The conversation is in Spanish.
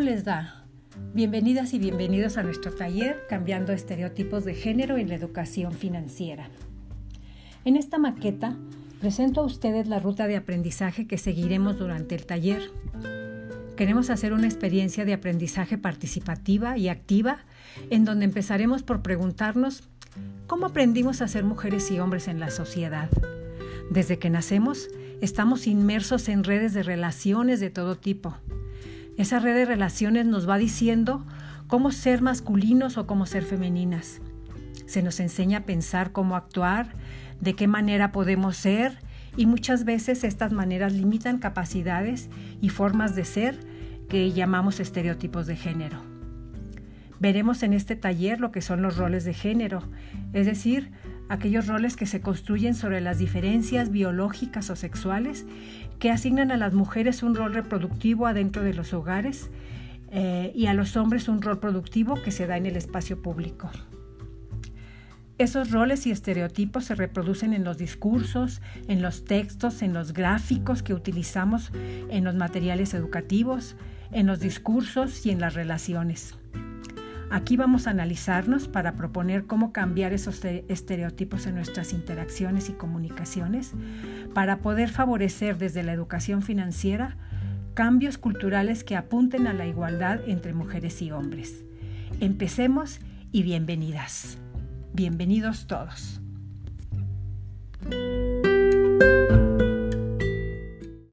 les da? Bienvenidas y bienvenidos a nuestro taller Cambiando estereotipos de género en la educación financiera. En esta maqueta presento a ustedes la ruta de aprendizaje que seguiremos durante el taller. Queremos hacer una experiencia de aprendizaje participativa y activa en donde empezaremos por preguntarnos cómo aprendimos a ser mujeres y hombres en la sociedad. Desde que nacemos, estamos inmersos en redes de relaciones de todo tipo esa red de relaciones nos va diciendo cómo ser masculinos o cómo ser femeninas. Se nos enseña a pensar cómo actuar, de qué manera podemos ser y muchas veces estas maneras limitan capacidades y formas de ser que llamamos estereotipos de género. Veremos en este taller lo que son los roles de género, es decir, aquellos roles que se construyen sobre las diferencias biológicas o sexuales que asignan a las mujeres un rol reproductivo adentro de los hogares eh, y a los hombres un rol productivo que se da en el espacio público. Esos roles y estereotipos se reproducen en los discursos, en los textos, en los gráficos que utilizamos en los materiales educativos, en los discursos y en las relaciones. Aquí vamos a analizarnos para proponer cómo cambiar esos estereotipos en nuestras interacciones y comunicaciones para poder favorecer desde la educación financiera cambios culturales que apunten a la igualdad entre mujeres y hombres. Empecemos y bienvenidas. Bienvenidos todos.